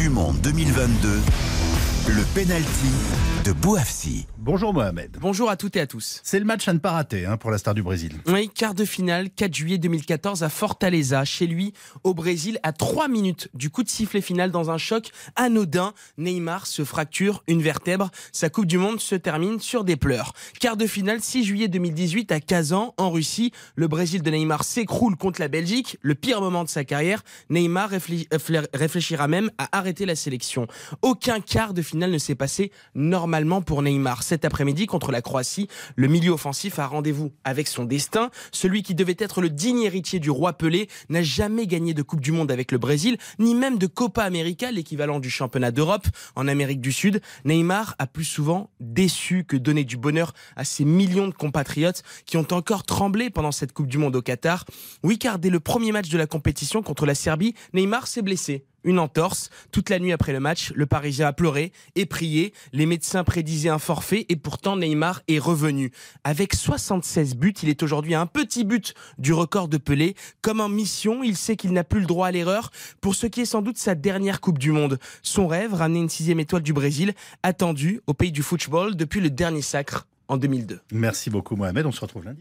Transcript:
du Monde 2022, le penalty de Bouafsi. Bonjour Mohamed. Bonjour à toutes et à tous. C'est le match à ne pas rater hein, pour la star du Brésil. Oui, quart de finale, 4 juillet 2014 à Fortaleza, chez lui, au Brésil, à 3 minutes du coup de sifflet final dans un choc anodin. Neymar se fracture une vertèbre. Sa Coupe du Monde se termine sur des pleurs. Quart de finale, 6 juillet 2018 à Kazan, en Russie. Le Brésil de Neymar s'écroule contre la Belgique. Le pire moment de sa carrière. Neymar euh, réfléchira même à arrêter la sélection. Aucun quart de finale ne s'est passé normalement pour Neymar cet après-midi contre la Croatie. Le milieu offensif a rendez-vous avec son destin. Celui qui devait être le digne héritier du roi Pelé n'a jamais gagné de Coupe du Monde avec le Brésil, ni même de Copa América, l'équivalent du championnat d'Europe en Amérique du Sud. Neymar a plus souvent déçu que donné du bonheur à ses millions de compatriotes qui ont encore tremblé pendant cette Coupe du Monde au Qatar. Oui, car dès le premier match de la compétition contre la Serbie, Neymar s'est blessé une entorse. Toute la nuit après le match, le Parisien a pleuré et prié. Les médecins prédisaient un forfait et pourtant Neymar est revenu. Avec 76 buts, il est aujourd'hui un petit but du record de Pelé. Comme en mission, il sait qu'il n'a plus le droit à l'erreur pour ce qui est sans doute sa dernière Coupe du Monde. Son rêve, ramener une sixième étoile du Brésil, attendu au pays du football depuis le dernier sacre en 2002. Merci beaucoup Mohamed, on se retrouve lundi.